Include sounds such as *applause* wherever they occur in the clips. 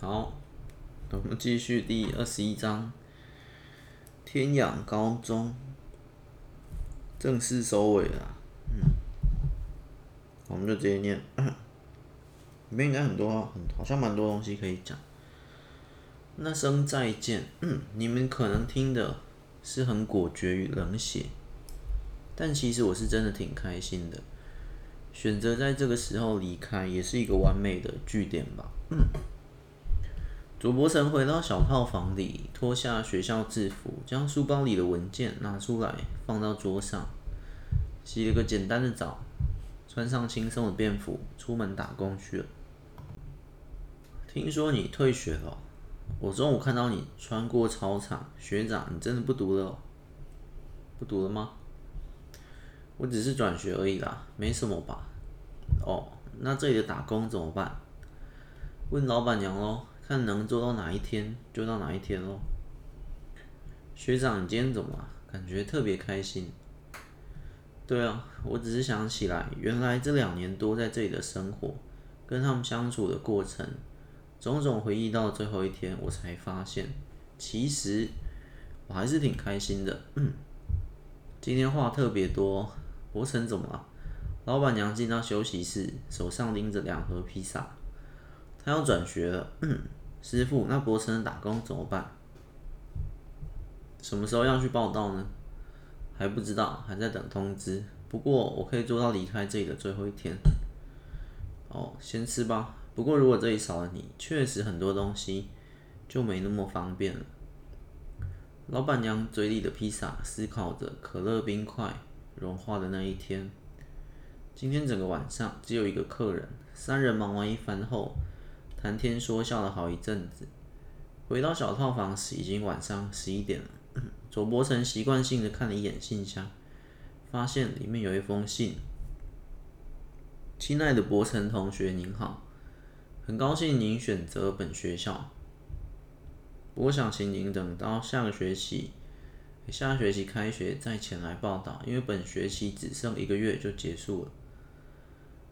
好，我们继续第二十一章。天养高中正式收尾了，嗯，我们就直接念，*coughs* 里面应该很多，很好像蛮多东西可以讲。那声再见，嗯，*coughs* 你们可能听的是很果决与冷血，但其实我是真的挺开心的。选择在这个时候离开，也是一个完美的句点吧。嗯，左伯承回到小套房里，脱下学校制服，将书包里的文件拿出来放到桌上，洗了个简单的澡，穿上轻松的便服，出门打工去了。听说你退学了，我中午看到你穿过操场，学长，你真的不读了？不读了吗？我只是转学而已啦，没什么吧。哦，那这里的打工怎么办？问老板娘喽，看能做到哪一天就到哪一天喽。学长，你今天怎么了？感觉特别开心。对啊，我只是想起来，原来这两年多在这里的生活，跟他们相处的过程，种种回忆到最后一天，我才发现，其实我还是挺开心的。嗯，今天话特别多。伯承怎么了？老板娘进到休息室，手上拎着两盒披萨。他要转学了。师傅，那伯承的打工怎么办？什么时候要去报到呢？还不知道，还在等通知。不过我可以做到离开这里的最后一天。哦，先吃吧。不过如果这里少了你，确实很多东西就没那么方便了。老板娘嘴里的披萨，思考着可乐冰块。融化的那一天，今天整个晚上只有一个客人，三人忙完一番后，谈天说笑了好一阵子。回到小套房时，已经晚上十一点了。*clears throat* 左伯承习惯性的看了一眼信箱，发现里面有一封信：“亲爱的伯承同学，您好，很高兴您选择本学校，不过想请您等到下个学期。”下学期开学再前来报到，因为本学期只剩一个月就结束了。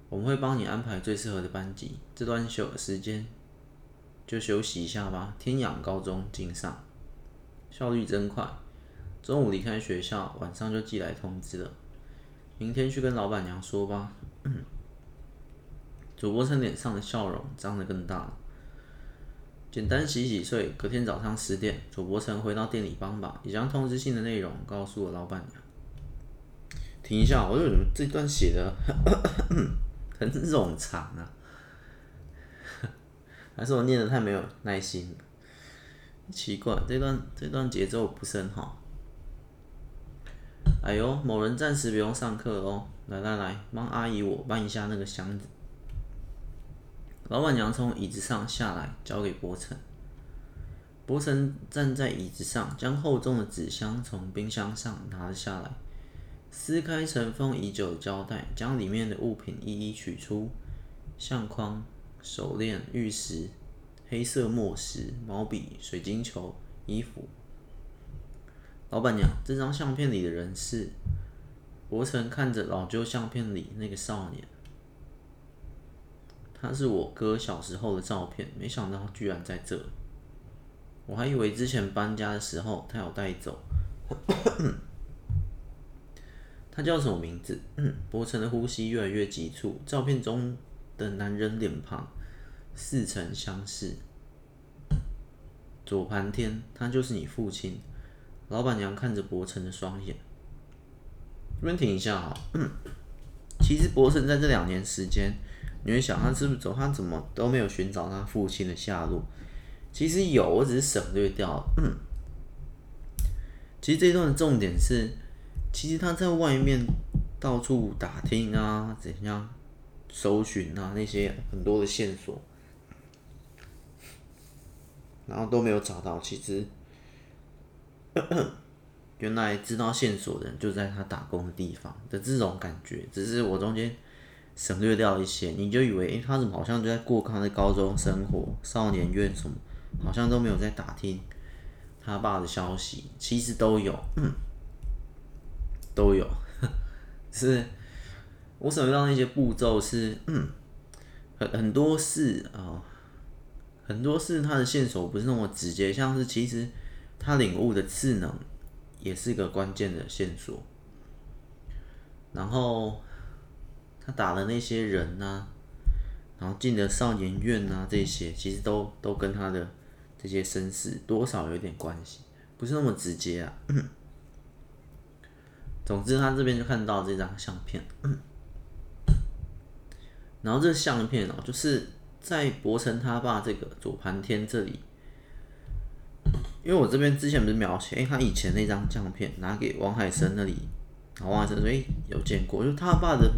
我们会帮你安排最适合的班级，这段休时间就休息一下吧。天养高中敬上，效率真快，中午离开学校，晚上就寄来通知了。明天去跟老板娘说吧。左伯承脸上的笑容张得更大了。简单洗洗睡，隔天早上十点，左伯承回到店里帮忙，也将通知信的内容告诉了老板娘。停一下，我为什么这段写的 *coughs* 很冗长啊？*laughs* 还是我念的太没有耐心？奇怪，这段这段节奏不是很好。哎呦，某人暂时不用上课哦。来来来，帮阿姨我搬一下那个箱子。老板娘从椅子上下来，交给伯承。伯承站在椅子上，将厚重的纸箱从冰箱上拿了下来，撕开尘封已久的胶带，将里面的物品一一取出：相框、手链、玉石、黑色墨石、毛笔、水晶球、衣服。老板娘，这张相片里的人是？伯承看着老旧相片里那个少年。他是我哥小时候的照片，没想到居然在这。我还以为之前搬家的时候他有带走。他叫什么名字？嗯伯承的呼吸越来越急促。照片中的男人脸庞似曾相识。左盘天，他就是你父亲。老板娘看着伯承的双眼。这边停一下哈。其实伯承在这两年时间。你会想他是不是走？他怎么都没有寻找他父亲的下落？其实有，我只是省略掉了。嗯，其实这一段的重点是，其实他在外面到处打听啊，怎样搜寻啊，那些很多的线索，然后都没有找到。其实，*coughs* 原来知道线索的人就在他打工的地方的这种感觉，只是我中间。省略掉一些，你就以为，诶、他怎么好像就在过他的高中生活、少年院什么，好像都没有在打听他爸的消息。其实都有，都有，*laughs* 是，我省略到那些步骤是，嗯，很很多事啊、哦，很多事他的线索不是那么直接，像是其实他领悟的智能也是个关键的线索。然后他打的那些人呐、然后进的少年院呐、啊，这些其实都都跟他的这些身世多少有点关系，不是那么直接啊。*laughs* 总之，他这边就看到这张相片，*clears throat* 然后这相片哦，就是在柏成他爸这个左盘天这里，因为我这边之前不是描写，哎，他以前那张相片拿给王海生那里，然后王海生说，哎，有见过，就他爸的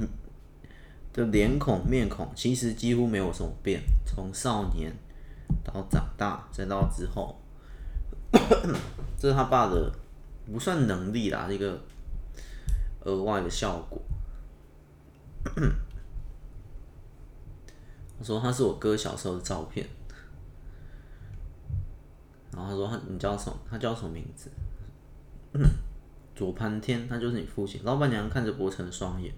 的脸孔面孔其实几乎没有什么变，从少年到长大再到之后，*clears throat* 这是他爸的不算能力啦，这个。额外的效果。我说他是我哥小时候的照片，然后他说他你叫什么？他叫什么名字？左盘天，他就是你父亲。老板娘看着柏成双眼，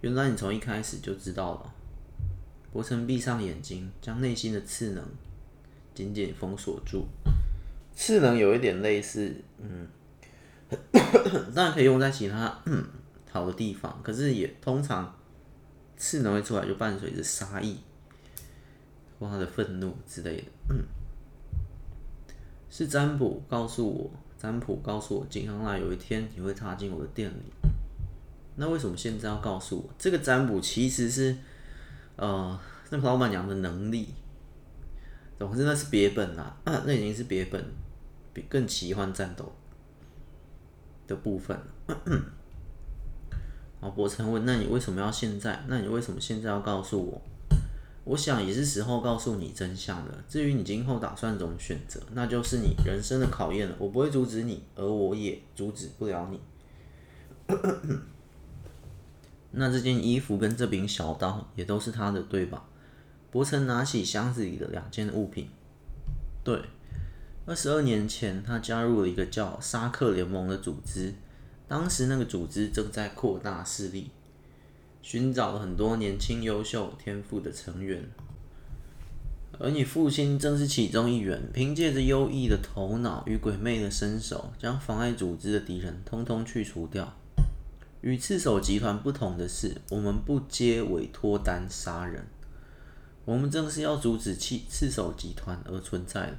原来你从一开始就知道了。柏成闭上眼睛，将内心的次能紧紧封锁住。次能有一点类似，嗯。*coughs* 当然可以用在其他好的地方，可是也通常次能会出来就伴随着杀意或他的愤怒之类的。是占卜告诉我，占卜告诉我，景行来有一天你会踏进我的店里。那为什么现在要告诉我？这个占卜其实是呃，那个老板娘的能力，总之那是别本啦，*coughs* 那已经是别本，比更奇幻战斗。的部分，然后柏成问：“那你为什么要现在？那你为什么现在要告诉我？我想也是时候告诉你真相了。至于你今后打算怎么选择，那就是你人生的考验了。我不会阻止你，而我也阻止不了你。那这件衣服跟这柄小刀也都是他的，对吧？”柏成拿起箱子里的两件物品，对。二十二年前，他加入了一个叫沙克联盟的组织。当时，那个组织正在扩大势力，寻找了很多年轻、优秀、天赋的成员。而你父亲正是其中一员。凭借着优异的头脑与鬼魅的身手，将妨碍组织的敌人通通去除掉。与赤手集团不同的是，我们不接委托单杀人。我们正是要阻止赤赤手集团而存在的。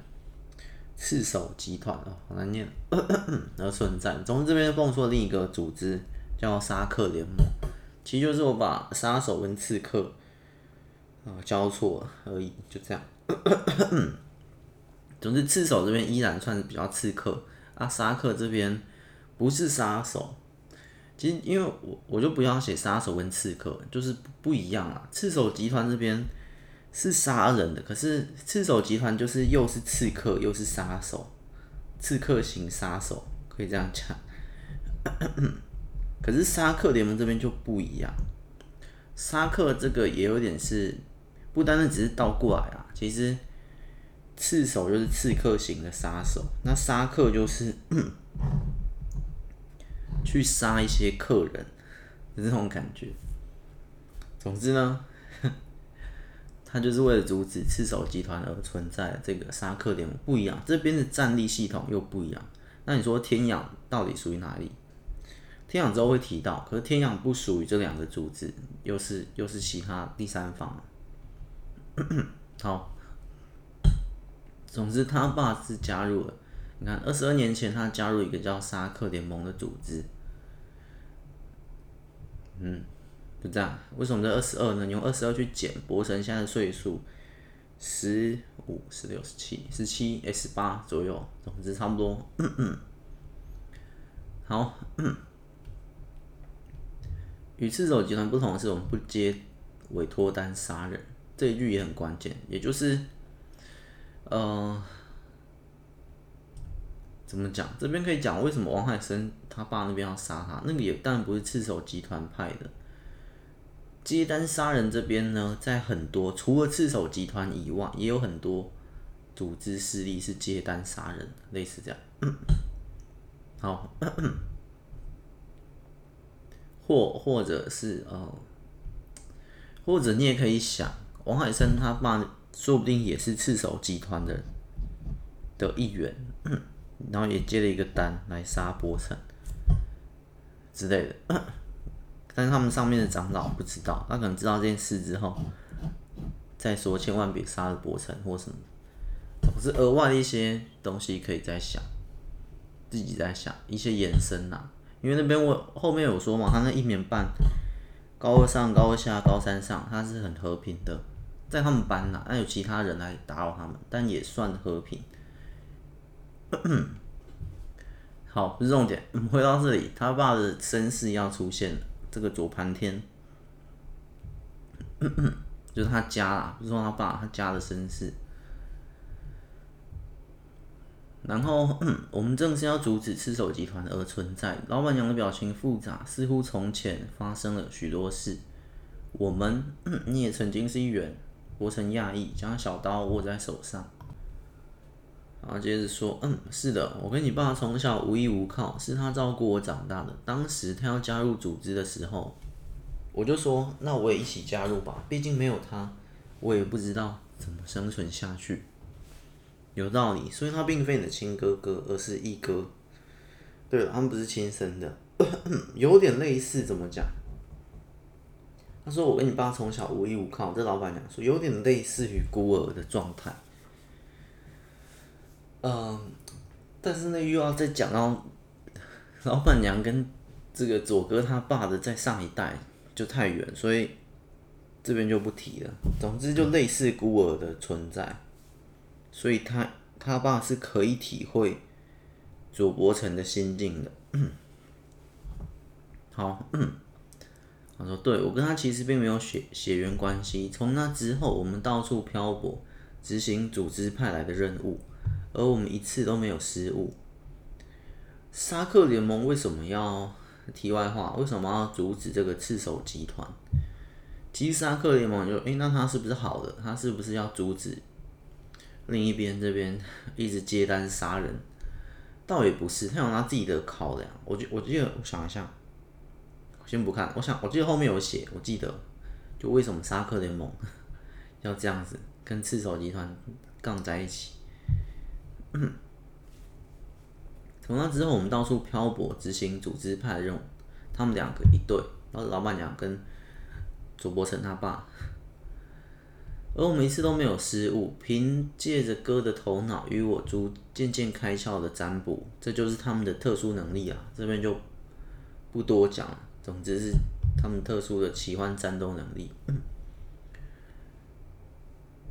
刺手集团哦，好难念，而存在。总之，这边蹦出了另一个组织，叫沙克联盟，其实就是我把杀手跟刺客啊交错而已，就这样。*clears throat* 总之，刺手这边依然算是比较刺客，啊，沙克这边不是杀手。其实，因为我我就不要写杀手跟刺客，就是不，一样啊。刺手集团这边。是杀人的，可是赤手集团就是又是刺客又是杀手，刺客型杀手可以这样讲。*coughs* 可是沙克联盟这边就不一样，沙克这个也有点是不单单只是倒过来啊，其实刺手就是刺客型的杀手，那沙克就是 *coughs* 去杀一些客人的这种感觉。总之呢。他就是为了阻止赤手集团而存在的这个沙克联盟不一样，这边的战力系统又不一样。那你说天养到底属于哪里？天养之后会提到，可是天养不属于这两个组织，又是又是其他第三方。*coughs* 好，总之他爸是加入了。你看，二十二年前他加入一个叫沙克联盟的组织。嗯。就这样，为什么这二十二呢？你用二十二去减柏成现在的岁数，十五、十六、十七、十七、十八左右，总之差不多。嗯嗯。好，与赤手集团不同的是，我们不接委托单杀人，这一句也很关键，也就是，呃，怎么讲？这边可以讲为什么王海生他爸那边要杀他，那个也当然不是赤手集团派的。接单杀人这边呢，在很多除了赤手集团以外，也有很多组织势力是接单杀人，类似这样。*coughs* 好，*coughs* 或或者是呃，或者你也可以想，王海生他爸说不定也是赤手集团的的一员，*coughs* 然后也接了一个单来杀波城之类的。但是他们上面的长老不知道，他可能知道这件事之后再说，千万别杀了伯承或什么。总之，额外的一些东西可以再想，自己在想一些延伸呐、因为那边我后面有说嘛，他那一年半，高二上、高二下、高三上，他是很和平的，在他们班呐，那有其他人来打扰他们，但也算和平。好，不是重点，回到这里，他爸的身世要出现了。这个左盘天，*coughs* 就是他家啦，不是说他爸，他家的身世。然后，*coughs* 我们正是要阻止赤手集团而存在。老板娘的表情复杂，似乎从前发生了许多事。我们，*coughs* 你也曾经是一员。我曾讶异，将小刀握在手上。然后接着说，嗯，是的，我跟你爸从小无依无靠，是他照顾我长大的。当时他要加入组织的时候，我就说，那我也一起加入吧，毕竟没有他，我也不知道怎么生存下去。有道理，所以他并非你的亲哥哥，而是义哥。对了，他们不是亲生的，*clears throat* 有点类似，怎么讲？他说我跟你爸从小无依无靠，这老板娘说有点类似于孤儿的状态。嗯，但是呢，又要再讲到老板娘跟这个佐哥他爸的在上一代就太远，所以这边就不提了。总之就类似孤儿的存在，所以他他爸是可以体会左伯成的心境的。*coughs* 好，他说：“对，我跟他其实并没有血血缘关系。从那之后，我们到处漂泊，执行组织派来的任务。”而我们一次都没有失误。沙克联盟为什么要？题外话，为什么要阻止这个赤手集团？其实沙克联盟就，诶、那他是不是好的？他是不是要阻止另一边这边一直接单杀人？倒也不是，他有他自己的考量。我记，我记得，我想一下，先不看。我想，我记得后面有写，我记得，就为什么沙克联盟 *laughs* 要这样子跟赤手集团杠在一起？从那之后，我们到处漂泊，执行组织派的任务。他们两个一对，然后老板娘跟主播成他爸，而我们一次都没有失误。凭借着哥的头脑与我逐渐渐开窍的占卜，这就是他们的特殊能力啊。这边就不多讲了。总之是他们特殊的奇幻战斗能力。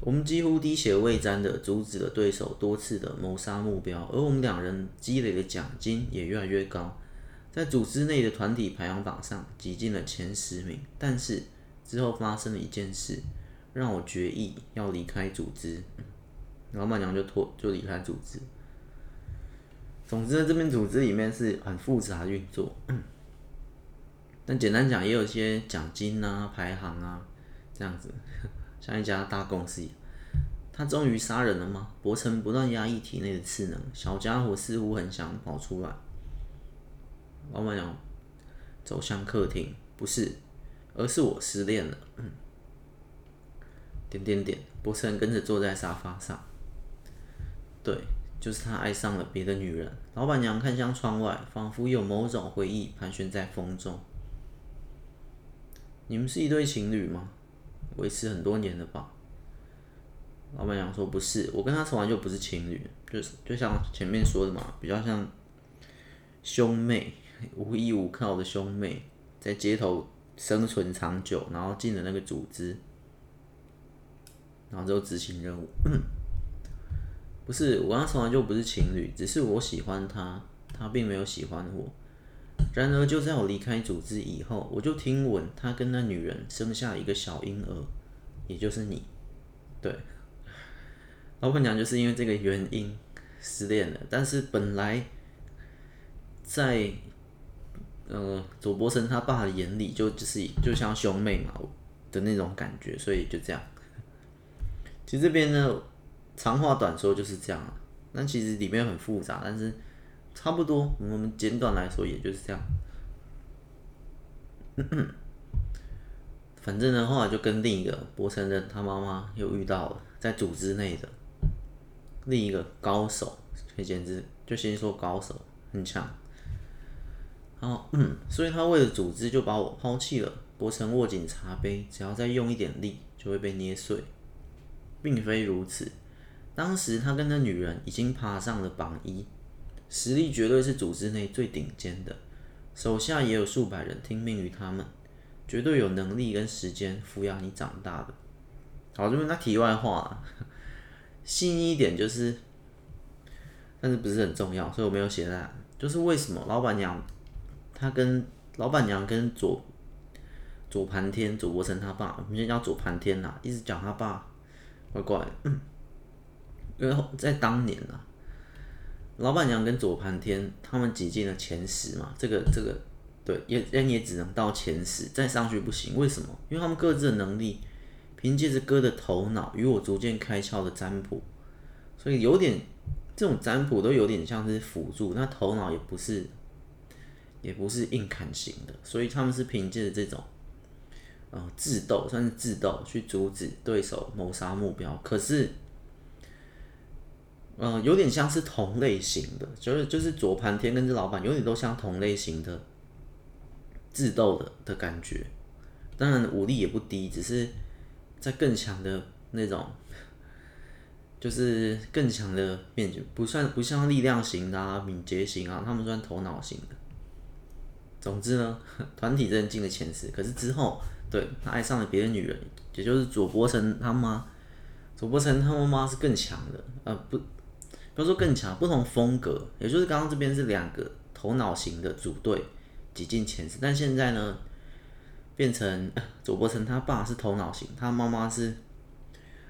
我们几乎滴血未沾的阻止了对手多次的谋杀目标，而我们两人积累的奖金也越来越高，在组织内的团体排行榜上挤进了前十名。但是之后发生了一件事，让我决意要离开组织，老板娘就脱就离开组织。总之呢，这边组织里面是很复杂运作，*clears throat* 但简单讲，也有一些奖金啊、排行啊这样子。像一家大公司，他终于杀人了吗？伯承不断压抑体内的刺能，小家伙似乎很想跑出来。老板娘走向客厅，不是，而是我失恋了。嗯，点点点，伯承跟着坐在沙发上。对，就是他爱上了别的女人。老板娘看向窗外，仿佛有某种回忆盘旋在风中。你们是一对情侣吗？维持很多年了吧？老板娘说不是，我跟他从来就不是情侣，就是就像前面说的嘛，比较像兄妹，无依无靠的兄妹，在街头生存长久，然后进了那个组织，然后就执行任务。不是，我跟他从来就不是情侣，只是我喜欢他，他并没有喜欢我。然而，就在我离开组织以后，我就听闻他跟那女人生下一个小婴儿，也就是你。对，老板娘就是因为这个原因失恋了。但是本来在呃佐伯成他爸的眼里，就就是就像兄妹嘛的那种感觉，所以就这样。其实这边呢，长话短说就是这样。那其实里面很复杂，但是。差不多，我们简短来说，也就是这样。*coughs* 反正呢，后来就跟另一个博承的他妈妈又遇到了。在组织内的另一个高手，可以简直就先说高手很强。然后，嗯，所以他为了组织就把我抛弃了。博成握紧茶杯，只要再用一点力就会被捏碎，并非如此。当时他跟那女人已经爬上了榜一，实力绝对是组织内最顶尖的，手下也有数百人听命于他们，绝对有能力跟时间抚养你长大的。好，这边那题外话啊，细腻一点就是，但是不是很重要，所以我没有写在。就是为什么老板娘，她跟老板娘跟左左盘天左伯成他爸，我们先叫左盘天呐，一直讲他爸，怪怪的。嗯，因为在当年啊，老板娘跟左盘天他们挤进了前十嘛，这个这个对，也人也只能到前十，再上去不行。为什么？因为他们各自的能力。凭借着哥的头脑与我逐渐开窍的占卜，所以有点这种占卜都有点像是辅助，那头脑也不是也不是硬砍型的，所以他们是凭借着这种呃智斗，算是智斗去阻止对手谋杀目标。可是，呃，有点像是同类型的，就是就是左盘天跟这老板有点都像同类型的智斗的的感觉，当然武力也不低，只是。在更强的那种，就是更强的面具，不算不像力量型的啊，敏捷型啊，他们算头脑型的。总之呢，*laughs* 团体真进了前十，可是之后，对，他爱上了别的女人，也就是左伯承他妈。左伯承他妈妈是更强的，呃，不，不要说更强，不同风格，也就是刚刚这边是两个头脑型的组队挤进前十，但现在呢？变成左伯承他爸是头脑型，他妈妈是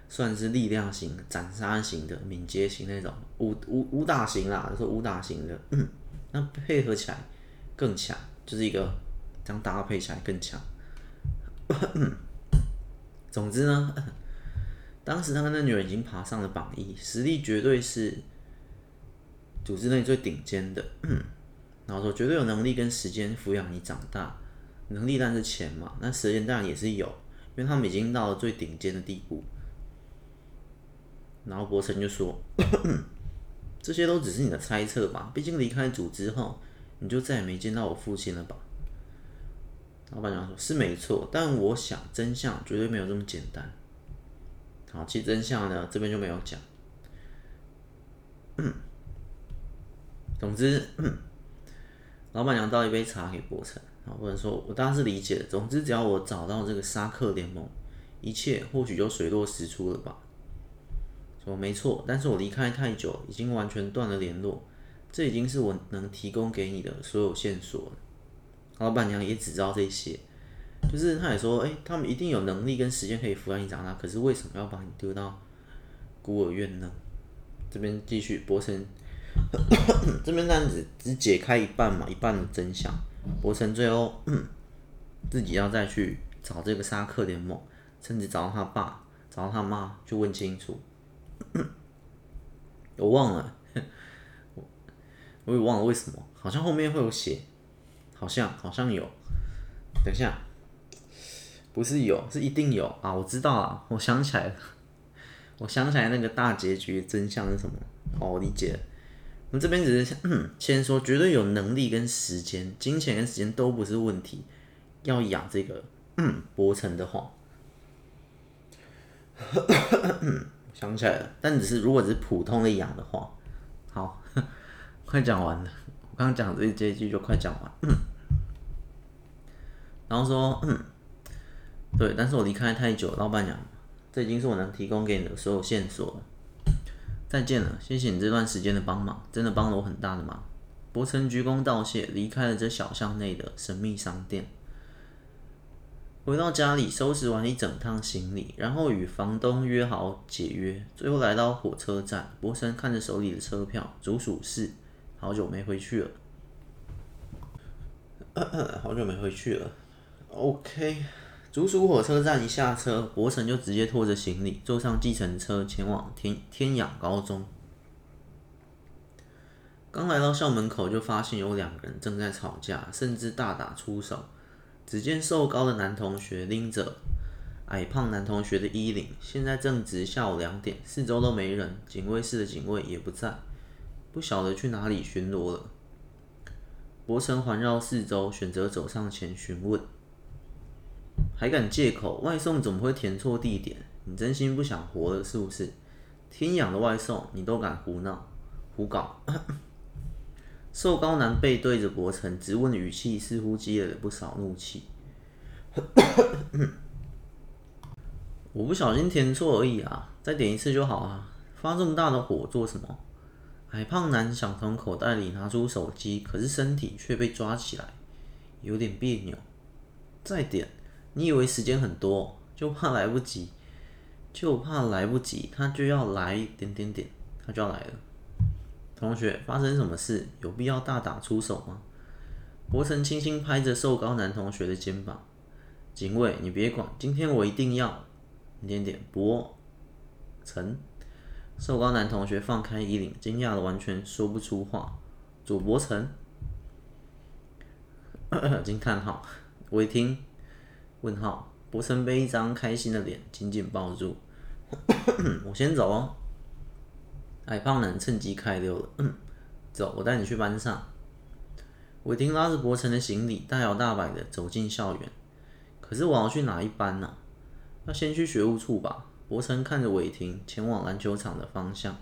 算是力量型、斩杀型的、敏捷型那种武武武打型啦，就是武打型的，嗯，那配合起来更强，就是一个这样搭配起来更强。总之呢，*laughs* 当时他跟那女人已经爬上了榜一，实力绝对是组织内最顶尖的，然后说绝对有能力跟时间抚养你长大。能力但是钱嘛，那时间当然也是有，因为他们已经到了最顶尖的地步。然后柏成就说：“这些都只是你的猜测吧，毕竟离开组织后，你就再也没见到我父亲了吧？”老板娘说：“是没错，但我想真相绝对没有这么简单。”好，其实真相呢，这边就没有讲。总之，*clears throat* 老板娘倒一杯茶给柏成。或者说，我当然是理解的。总之，只要我找到这个沙克联盟，一切或许就水落石出了吧。说没错，但是我离开太久，已经完全断了联络。这已经是我能提供给你的所有线索了。老板娘也只知道这些，就是他也说，哎、他们一定有能力跟时间可以抚养你长大，可是为什么要把你丢到孤儿院呢？这边继续，柏成，*coughs* 这边单子只解开一半嘛，一半的真相。柏成最后 *coughs* 自己要再去找这个沙克联盟，甚至找到他爸、找到他妈，去问清楚。*coughs* 我忘了，*laughs* 我也忘了为什么，好像后面会有写，好像好像有。等下，不是有，是一定有啊！我知道啊，我想起来了，*laughs* 我想起来那个大结局真相是什么？哦，我理解。我们这边只是先说，绝对有能力跟时间、金钱跟时间都不是问题。要养这个柏成的话，想起来了，但只是如果只是普通的养的话，好，*laughs* 快讲完了。我刚讲这这一句就快讲完。然后说，嗯对，但是我离开太久，老板娘，这已经是我能提供给你的所有线索了。再见了，谢谢你这段时间的帮忙，真的帮了我很大的忙。伯承鞠躬道谢，离开了这小巷内的神秘商店。回到家里，收拾完一整趟行李，然后与房东约好解约，最后来到火车站。伯承看着手里的车票，竹鼠市，好久没回去了，*coughs* 好久没回去了。OK。竹鼠火车站一下车，博成就直接拖着行李坐上计程车前往天天养高中。刚来到校门口，就发现有两个人正在吵架，甚至大打出手。只见瘦高的男同学拎着矮胖男同学的衣领。现在正值下午两点，四周都没人，警卫室的警卫也不在，不晓得去哪里巡逻了。博成环绕四周，选择走上前询问，还敢借口外送怎么会填错地点？你真心不想活了是不是？天养的外送你都敢胡闹胡搞？*clears throat* 瘦高男背对着柏成，质问语气似乎积累了不少怒气。*coughs* 我不小心填错而已啊，再点一次就好啊！发这么大的火做什么？矮胖男想从口袋里拿出手机，可是身体却被抓起来，有点别扭。再点，你以为时间很多，就怕来不及，就怕来不及，他就要来点点点，他就要来了。同学，发生什么事？有必要大打出手吗？柏成轻轻拍着瘦高男同学的肩膀。警卫，你别管，今天我一定要点点点。柏成。瘦高男同学放开衣领，惊讶的完全说不出话。左柏成，*coughs* 惊叹号，我一听，问号。柏成被一张开心的脸紧紧抱住。我先走哦。矮胖男趁机开溜了。嗯走，我带你去班上。伟霆拉着柏成的行李，大摇大摆的走进校园。可是我要去哪一班呢？啊？要先去学务处吧。柏成看着伟霆，前往篮球场的方向。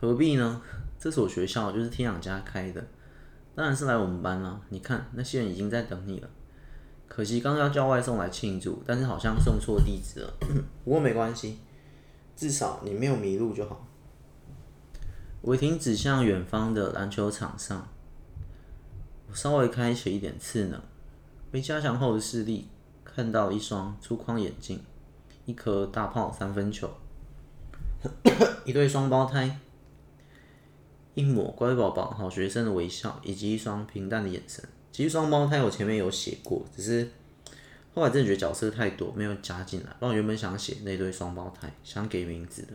何必呢？这所学校就是天养家开的，当然是来我们班了。你看，那些人已经在等你了。可惜刚要叫外送来庆祝，但是好像送错地址了。*clears throat* 不过没关系，至少你没有迷路就好。违停指向远方的篮球场上，我稍微开启一点次能，被加强后的视力看到一双粗框眼镜。一颗大炮三分球，*coughs* 一对双胞胎，一抹乖宝宝好学生的微笑，以及一双平淡的眼神。其实双胞胎我前面有写过，只是后来真的觉得角色太多，没有加进来。不然我原本想写那对双胞胎，想给名字的，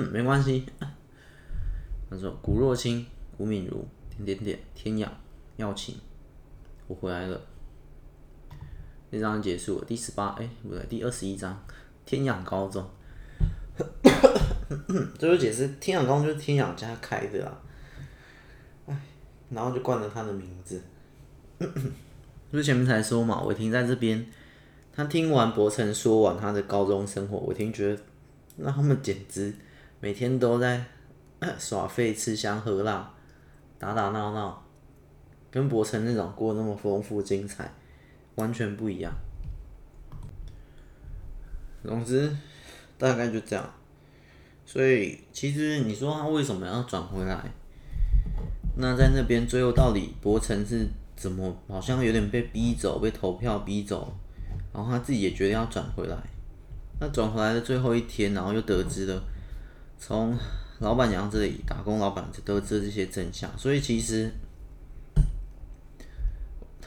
*coughs* 没关系。他说：“古若清、吴敏如，点点点，天养，耀晴，我回来了。”那章结束了，第十八哎不对，第二十一章，天养高中。*coughs* 最后解释，天养高中就是天养家开的啊。然后就冠了他的名字。*coughs* 不是前面才说嘛，伟霆在这边，他听完博成说完他的高中生活，伟霆觉得那他们简直每天都在 *coughs* 耍废、吃香喝辣、打打闹闹，跟博成那种过那么丰富精彩。完全不一样。总之，大概就这样。所以，其实你说他为什么要转回来？那在那边最后到底柏成是怎么？好像有点被逼走，被投票逼走，然后他自己也决定要转回来。那转回来的最后一天，然后又得知了从老板娘这里打工，老板得知这些真相。所以其实。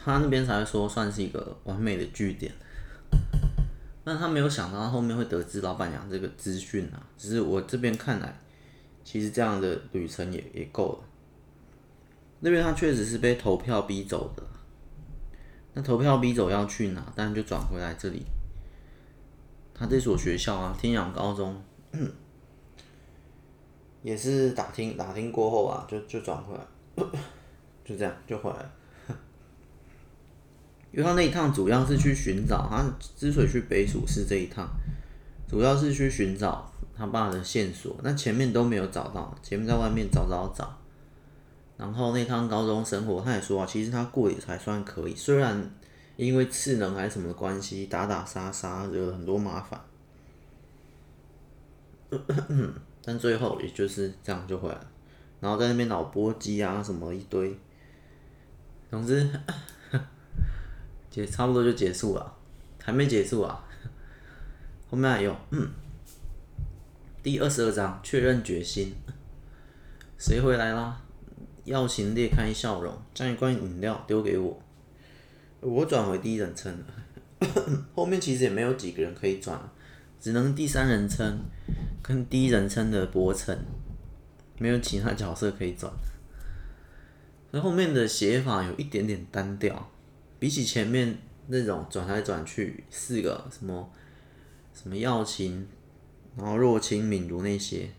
他那边才会说算是一个完美的据点，但他没有想到后面会得知老板娘这个资讯啊。只是我这边看来，其实这样的旅程也也够了。那边他确实是被投票逼走的，那投票逼走要去哪？但就转回来这里。他这所学校啊，天养高中，*clears throat* 也是打听打听过后啊，就就转回来，*clears throat* 就这样就回来了。*laughs* 因为他那一趟主要是去寻找，他之所以去北蜀市这一趟，主要是去寻找他爸的线索。那前面都没有找到，前面在外面找找找。然后那趟高中生活，他也说啊，其实他过也才算可以，虽然因为次能还是什么关系，打打杀杀惹了很多麻烦，*coughs* 但最后也就是这样就回来了。然后在那边脑波机啊什么一堆，总之。*coughs* 也差不多就结束了，还没结束啊，后面还有，嗯，第二十二章确认决心，谁回来啦？耀晴裂开笑容，将一罐饮料丢给我，我转回第一人称了，*coughs* 后面其实也没有几个人可以转，只能第三人称跟第一人称的博成，没有其他角色可以转，那后面的写法有一点点单调。比起前面那种转来转去四个什么什么耀琴，然后若清、敏如那些，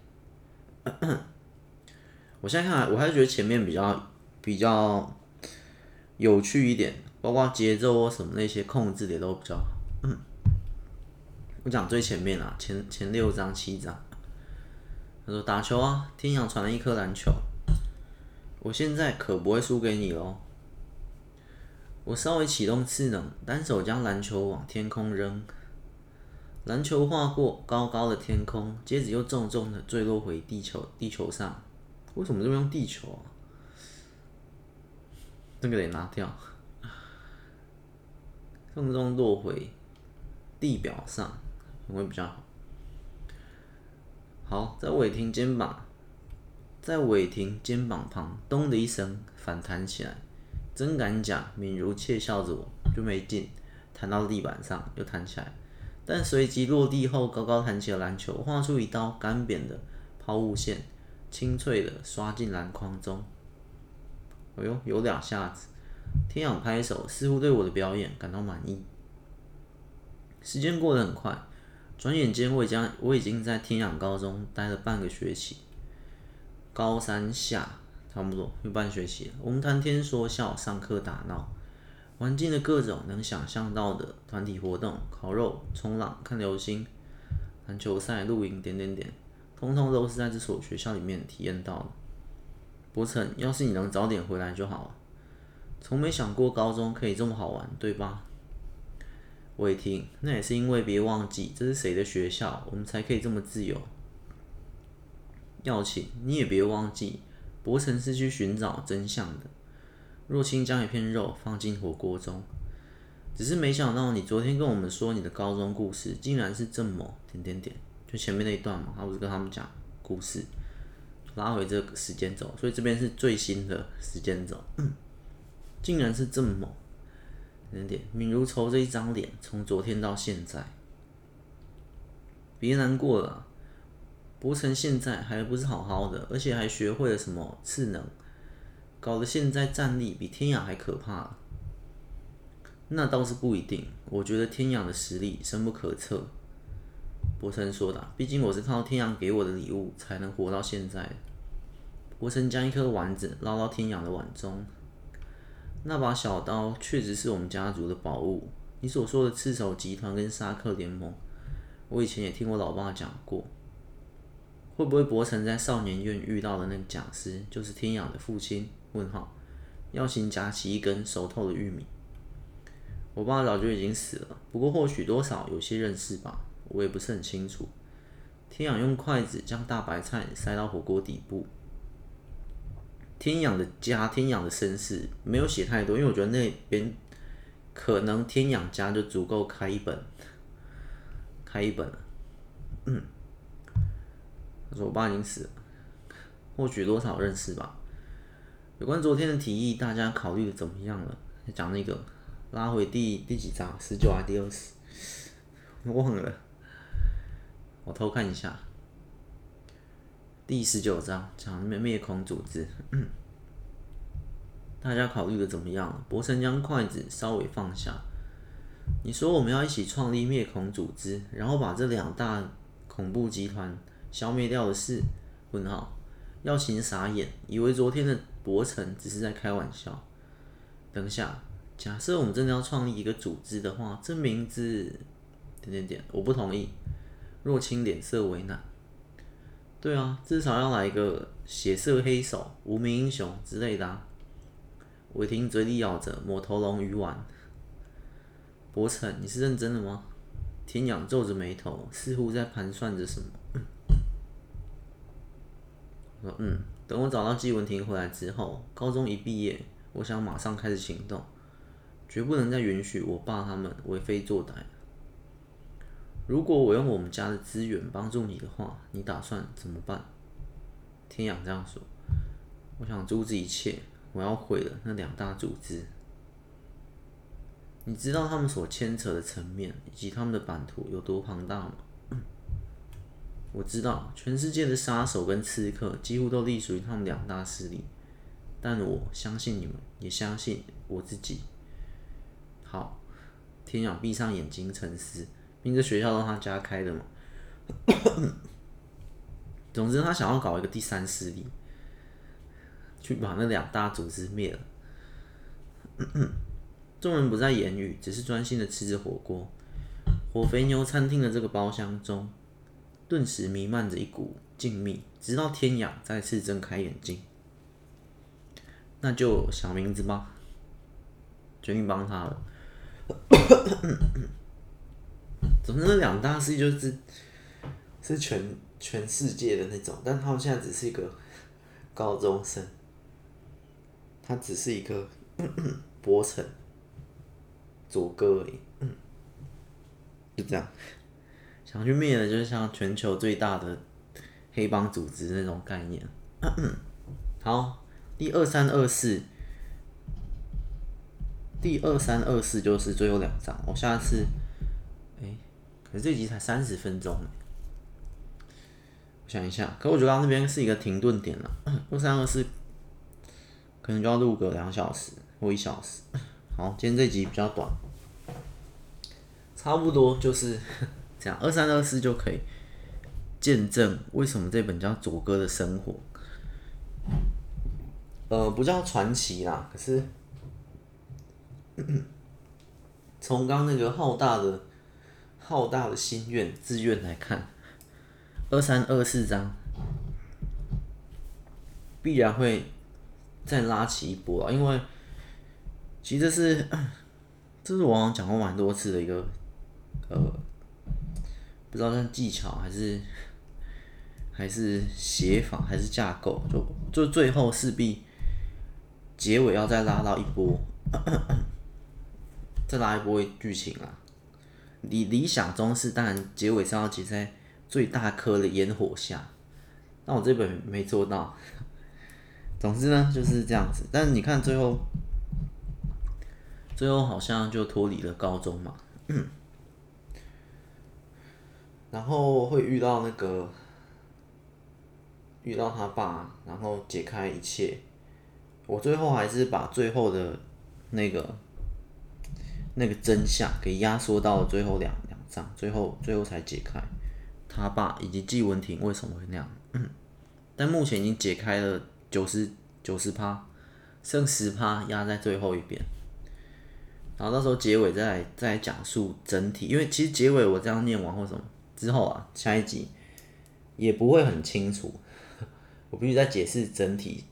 我现在看来，我还是觉得前面比较比较有趣一点，包括节奏啊什么那些控制的也都比较好。我讲最前面啊，前前六章七章，他说打球啊，天阳传了一颗篮球，我现在可不会输给你喽。我稍微启动次能，单手将篮球往天空扔，篮球划过高高的天空，接着又重重的坠落回地球地球上。为什么这么用地球啊？这个得拿掉，重重落回地表上，会比较好。好，在伟霆肩膀，在伟霆肩膀旁，咚的一声反弹起来。真敢讲，敏如窃笑着我，就没进，弹到地板上又弹起来，但随即落地后高高弹起的篮球画出一道干扁的抛物线，清脆的刷进篮筐中。哎呦，有两下子！天阳拍手，似乎对我的表演感到满意。时间过得很快，转眼间我已将我已经在天阳高中待了半个学期，高三下。差不多有半学期了，我们谈天说笑，上课打闹，玩尽了各种能想象到的团体活动，烤肉、冲浪、看流星、篮球赛、露营，点点点，通通都是在这所学校里面体验到的。博成，要是你能早点回来就好了。从没想过高中可以这么好玩，对吧？伟霆，那也是因为别忘记这是谁的学校，我们才可以这么自由。耀庆，你也别忘记。博成是去寻找真相的。若清将一片肉放进火锅中，只是没想到你昨天跟我们说你的高中故事，竟然是这么点点点，就前面那一段嘛，他不是跟他们讲故事，拉回这个时间轴，所以这边是最新的时间轴，竟然是这么点点点。敏如愁这一张脸，从昨天到现在，别难过了。博成现在还不是好好的，而且还学会了什么次能，搞得现在战力比天阳还可怕。那倒是不一定，我觉得天阳的实力深不可测。博成说的，毕竟我是靠天阳给我的礼物才能活到现在。博成将一颗丸子捞到天阳的碗中，那把小刀确实是我们家族的宝物。你所说的赤手集团跟沙克联盟，我以前也听我老爸讲过。会不会博成在少年院遇到的那个讲师就是天阳的父亲？问号。耀行夹起一根熟透的玉米。我爸早就已经死了，不过或许多少有些认识吧，我也不是很清楚。天养用筷子将大白菜塞到火锅底部。天养的家，天养的身世没有写太多，因为我觉得那边可能天养家就足够开一本，开一本了。嗯。他说：“我爸已经死了，或许多少认识吧。有关昨天的提议，大家考虑的怎么样了？讲那个，拉回第第几章？十九还是第二十？*laughs* 我忘了，我偷看一下。第十九章讲灭灭孔组织，*clears throat* 大家考虑的怎么样了？博成将筷子稍微放下。你说我们要一起创立灭孔组织，然后把这两大恐怖集团。”消灭掉的事？问号，耀行傻眼，以为昨天的博成只是在开玩笑。等下，假设我们真的要创立一个组织的话，这名字……点点点，我不同意。若清脸色为难。对啊，至少要来一个血色黑手、无名英雄之类的啊。伟霆嘴里咬着抹头龙鱼丸。博成，你是认真的吗？天阳皱着眉头，似乎在盘算着什么。说嗯，等我找到季文婷回来之后，高中一毕业，我想马上开始行动，绝不能再允许我爸他们为非作歹。如果我用我们家的资源帮助你的话，你打算怎么办？天阳这样说。我想阻止一切，我要毁了那两大组织。你知道他们所牵扯的层面以及他们的版图有多庞大吗？*clears throat* 我知道全世界的杀手跟刺客几乎都隶属于他们两大势力，但我相信你们，也相信我自己。好，天养闭上眼睛沉思，因为学校都他家开的嘛。*coughs* 总之，他想要搞一个第三势力，去把那两大组织灭了。*coughs* 众人不再言语，只是专心的吃着火锅。火肥牛餐厅的这个包厢中，顿时弥漫着一股静谧，直到天雅再次睁开眼睛。那就想名字吧，决定帮他了。总之，两大势力就是是全全世界的那种，但他们现在只是一个高中生，他只是一个 *clears throat* 博成。左哥而已，就这样，想去灭的，就是像全球最大的黑帮组织那种概念。*clears throat* 好，第二三二四，第二三二四就是最后两张，我下次，可是这集才三十分钟。我想一下，可我觉得那边是一个停顿点了。*coughs* 二三二四可能就要录个两小时或一小时。好，今天这集比较短，差不多就是 *laughs* 这样。二三二四就可以见证为什么这本叫左哥的生活。呃，不叫传奇啦，可是 *coughs* 从刚那个浩大的浩大的心愿志愿来看。二三二四章必然会再拉起一波啊！因为其实是这是我讲过蛮多次的一个呃，不知道是技巧还是还是写法还是架构，就就最后势必结尾要再拉到一波，*coughs* 再拉一波剧情啊！理理想中是当然结尾是要结在。最大颗的烟火下，那我这本没做到。*laughs* 总之呢，就是这样子。但是你看最后，最后好像就脱离了高中嘛，然后会遇到那个，遇到他爸，然后解开一切。我最后还是把最后的那个那个真相给压缩到最后两两章，最后最后才解开。他爸以及纪文婷为什么会那样？但目前已经解开了九十九十趴，剩十趴压在最后一边，然后到时候结尾再来再讲述整体，因为其实结尾我这样念完或什么之后啊，下一集也不会很清楚，*laughs* 我必须再解释整体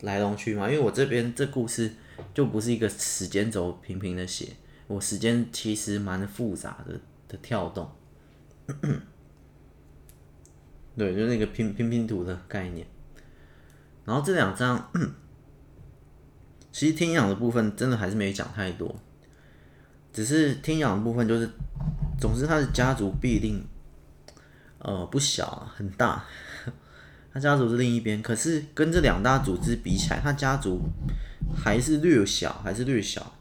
来龙去脉，因为我这边这故事就不是一个时间轴平平的写，我时间其实蛮复杂的的跳动。对，就那个拼拼拼图的概念。然后这两张，其实天养的部分真的还是没讲太多，只是天养的部分就是，总之他的家族必定，呃，不小，很大。*laughs* 他家族是另一边，可是跟这两大组织比起来，他家族还是略小，还是略小。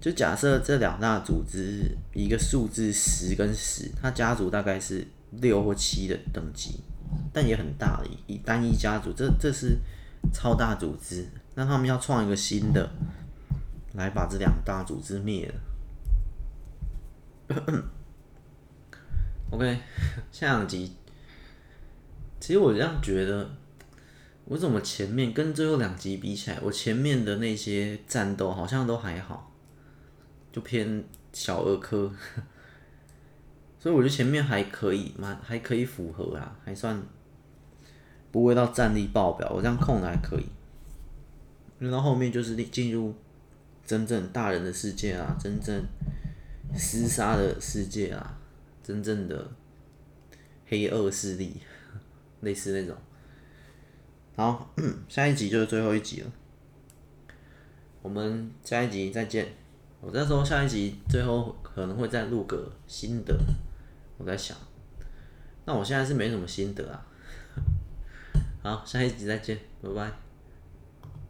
就假设这两大组织一个数字十跟十，他家族大概是。六或七的等级，但也很大，以单一家族，这这是超大组织，那他们要创一个新的，来把这两大组织灭了。*coughs* OK，下两集，其实我这样觉得，我怎么前面跟最后两集比起来，我前面的那些战斗好像都还好，就偏小儿科。所以我觉得前面还可以，蛮还可以符合啊，还算不会到战力爆表。我这样控的还可以，然后后面就是进入真正大人的世界啊，真正厮杀的世界啊，真正的黑恶势力，类似那种。好，下一集就是最后一集了，我们下一集再见。我再说下一集最后可能会再录个心得。我在想，那我现在是没什么心得啊。好，下一集再见，拜拜。